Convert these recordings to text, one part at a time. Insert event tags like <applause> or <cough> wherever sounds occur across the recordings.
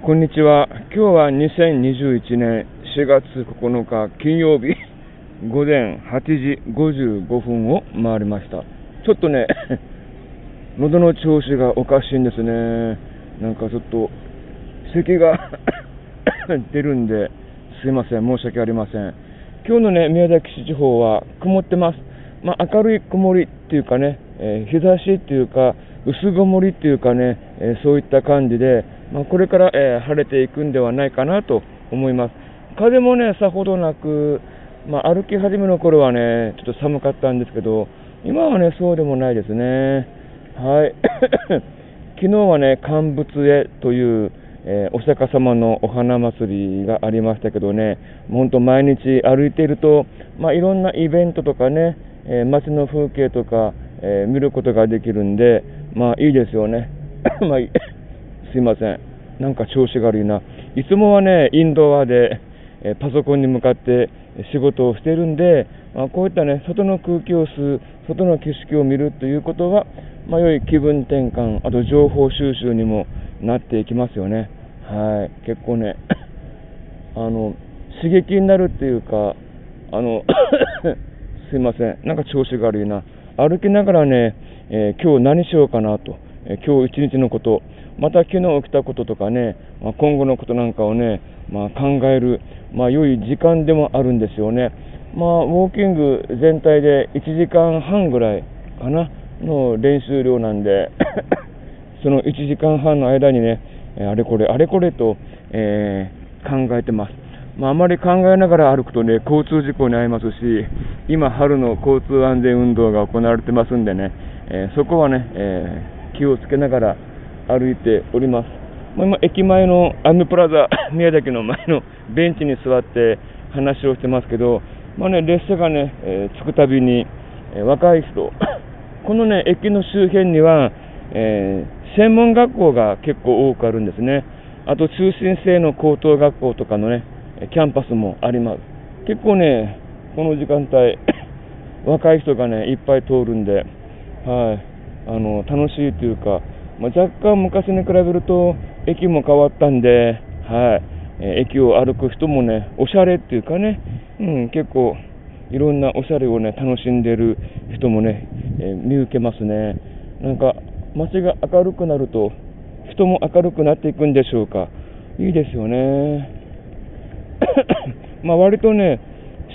こんにちは。今日は2021年4月9日金曜日 <laughs> 午前8時55分を回りました。ちょっとね、<laughs> 喉の調子がおかしいんですね。なんかちょっと咳が <coughs> 出るんで、すいません。申し訳ありません。今日のね、宮崎市地方は曇ってます。まあ、明るい曇りっていうかね、えー、日差しっていうか、薄曇りっていうかね、えー、そういった感じで、まあ、これから、えー、晴れていくんではないかなと思います。風もね、さほどなく、まあ、歩き始めの頃はね、ちょっと寒かったんですけど、今はね、そうでもないですね。はい。<coughs> 昨日はね、乾物絵という、えー、お釈迦様のお花祭りがありましたけどね、本当毎日歩いていると、まあ、いろんなイベントとかね、えー、街の風景とか、えー、見ることができるんで、まあいいですよね。<coughs> まあ、<coughs> すいません。なんか調子が悪いな。いつもはね、インドアで、えパソコンに向かって仕事をしているんで、まあ、こういったね、外の空気を吸う、外の景色を見るということは、まあ、良い気分転換、あと情報収集にもなっていきますよね。はい。結構ね、<coughs> あの、刺激になるっていうか、あのすいません。なんか調子が悪いな。歩きながらね、えー、今日何しようかなと、えー、今日一日のこと、また昨日起きたこととかね、まあ、今後のことなんかをね、まあ、考える、まあ、良い時間でもあるんですよね。まあ、ウォーキング全体で1時間半ぐらいかなの練習量なんで <coughs> その1時間半の間にね、あれこれ、あれこれと、えー、考えてます。まあ、あまり考えながら歩くとね、交通事故に遭いますし、今、春の交通安全運動が行われてますんでね、えー、そこはね、えー、気をつけながら歩いております。まあ、今、駅前のアムプラザ <laughs> 宮崎の前の <laughs> ベンチに座って話をしてますけど、まあね、列車がね、えー、着くたびに、え若い人、<coughs> このね、駅の周辺には、え専門学校が結構多くあるんですね。あと通信制の高等学校とかのね、キャンパスもあります。結構ね、この時間帯、<coughs> 若い人がね、いっぱい通るんで、はい、あの楽しいというか、まあ、若干昔に比べると駅も変わったんで、はいえ駅を歩く人もね、おしゃれっていうかね、うん、結構いろんなおしゃれをね、楽しんでる人もね、えー、見受けますね。なんか街が明るくなると人も明るくなっていくんでしょうか。いいですよね。<coughs> まあ割とね、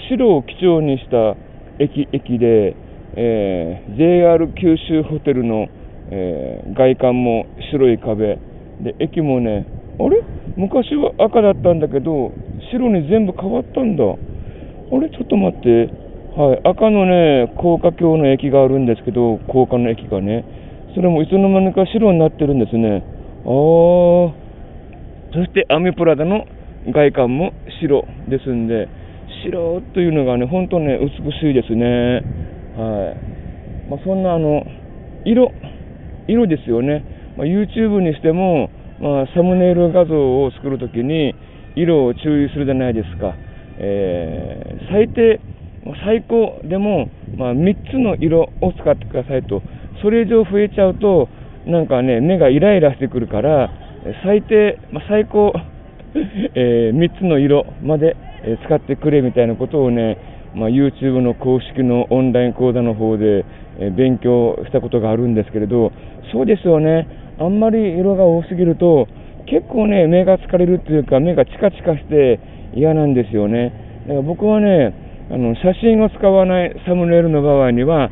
白を基調にした駅駅で、えー、JR 九州ホテルの、えー、外観も白い壁。で駅もねあれ？昔は赤だったんだけど白に全部変わったんだ。あれ？ちょっと待って。はい。赤のね高架橋の駅があるんですけど高架の駅がね。それもいつの間にか白になってるんですね。ああそしてアメプラダの外観も白ですんで、白というのがね、本当ね、美しいですね。はい。まあ、そんなあの、色、色ですよね。まあ、YouTube にしても、まあ、サムネイル画像を作るときに、色を注意するじゃないですか。えー、最低、最高でも、まあ、3つの色を使ってくださいと。それ以上増えちゃうと、なんかね、目がイライラしてくるから、最低、まあ、最高、<laughs> えー、3つの色まで、使ってくれみたいなことをね、まあ、YouTube の公式のオンライン講座の方で、え勉強したことがあるんですけれど、そうですよね、あんまり色が多すぎると、結構ね、目が疲れるっていうか、目がチカチカして嫌なんですよね。だから僕はね、あの写真を使わないサムネイルの場合には、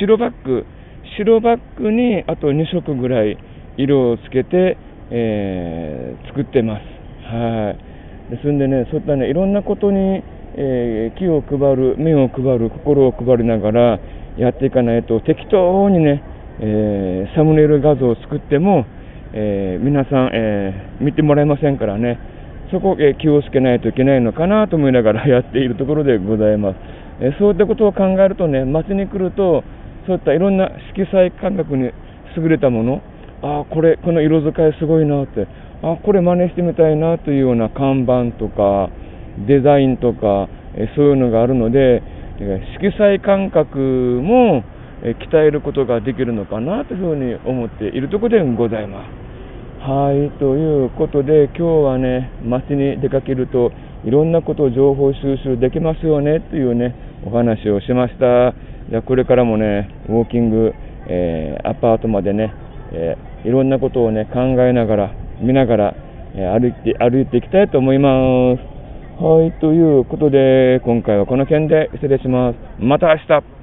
白バッグ、白バッグにあと2色ぐらい色をつけて、えー、作ってます。はい。ですんでね、そういったね、いろんなことに、えー、気を配る、目を配る、心を配りながらやっていかないと、適当にね、えー、サムネイル画像を作っても、えー、皆さん、え見てもらえませんからね、そこ、え気をつけないといけないのかなと思いながら <laughs> やっているところでございます。えそういったことを考えるとね、街に来ると、そういったいろんな色彩感覚に優れたもの、ああ、これ、この色使いすごいなって、あこれ真似してみたいなというような看板とかデザインとかそういうのがあるので色彩感覚も鍛えることができるのかなというふうに思っているところでございます。はい、ということで、今日はね、街に出かけると、いろんなことを情報収集できますよねというね、お話をしました。じゃこれからもね、ウォーキング、えー、アパートまでね、えー、いろんなことをね、考えながら、見ながら、え、歩いて、歩いていきたいと思います。はい、ということで、今回はこの件で失礼します。また明日